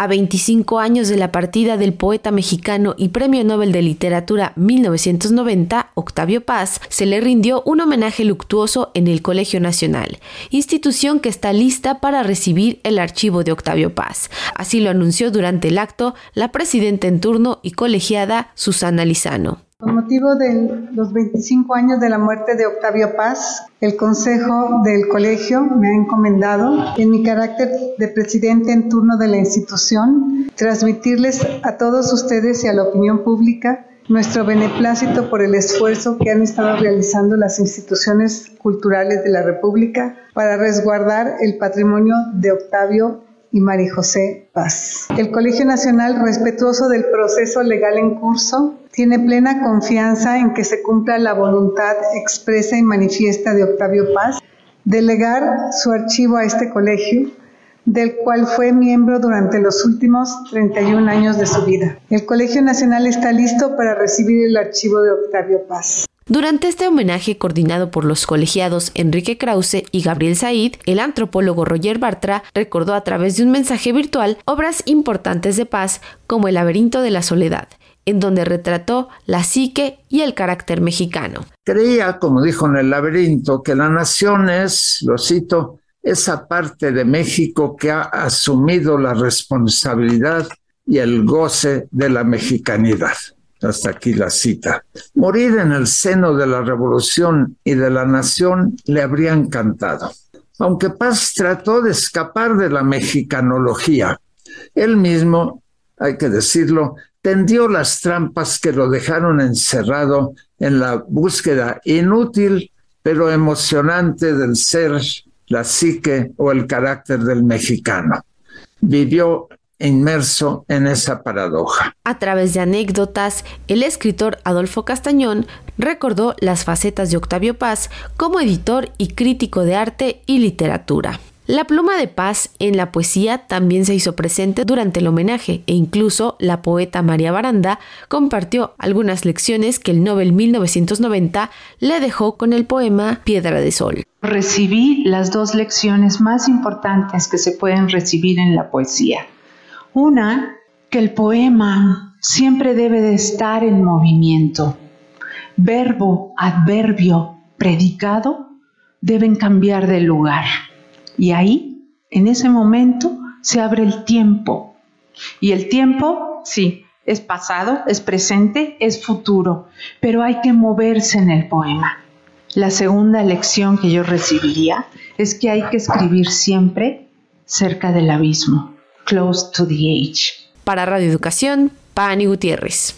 A 25 años de la partida del poeta mexicano y Premio Nobel de Literatura 1990, Octavio Paz, se le rindió un homenaje luctuoso en el Colegio Nacional, institución que está lista para recibir el archivo de Octavio Paz. Así lo anunció durante el acto la presidenta en turno y colegiada Susana Lizano. Con motivo de los 25 años de la muerte de Octavio Paz, el Consejo del Colegio me ha encomendado, en mi carácter de presidente en turno de la institución, transmitirles a todos ustedes y a la opinión pública nuestro beneplácito por el esfuerzo que han estado realizando las instituciones culturales de la República para resguardar el patrimonio de Octavio y María José Paz. El Colegio Nacional, respetuoso del proceso legal en curso, tiene plena confianza en que se cumpla la voluntad expresa y manifiesta de Octavio Paz de legar su archivo a este colegio, del cual fue miembro durante los últimos 31 años de su vida. El Colegio Nacional está listo para recibir el archivo de Octavio Paz. Durante este homenaje coordinado por los colegiados Enrique Krause y Gabriel Said, el antropólogo Roger Bartra recordó a través de un mensaje virtual obras importantes de paz como El laberinto de la soledad, en donde retrató la psique y el carácter mexicano. Creía, como dijo en el laberinto, que la nación es, lo cito, esa parte de México que ha asumido la responsabilidad y el goce de la mexicanidad. Hasta aquí la cita. Morir en el seno de la revolución y de la nación le habría encantado. Aunque Paz trató de escapar de la mexicanología, él mismo, hay que decirlo, tendió las trampas que lo dejaron encerrado en la búsqueda inútil pero emocionante del ser, la psique o el carácter del mexicano. Vivió inmerso en esa paradoja. A través de anécdotas, el escritor Adolfo Castañón recordó las facetas de Octavio Paz como editor y crítico de arte y literatura. La pluma de paz en la poesía también se hizo presente durante el homenaje e incluso la poeta María Baranda compartió algunas lecciones que el Nobel 1990 le dejó con el poema Piedra de Sol. Recibí las dos lecciones más importantes que se pueden recibir en la poesía. Una, que el poema siempre debe de estar en movimiento. Verbo, adverbio, predicado deben cambiar de lugar. Y ahí, en ese momento, se abre el tiempo. Y el tiempo, sí, es pasado, es presente, es futuro, pero hay que moverse en el poema. La segunda lección que yo recibiría es que hay que escribir siempre cerca del abismo close to the. Para Radio Educación, Pani Gutiérrez.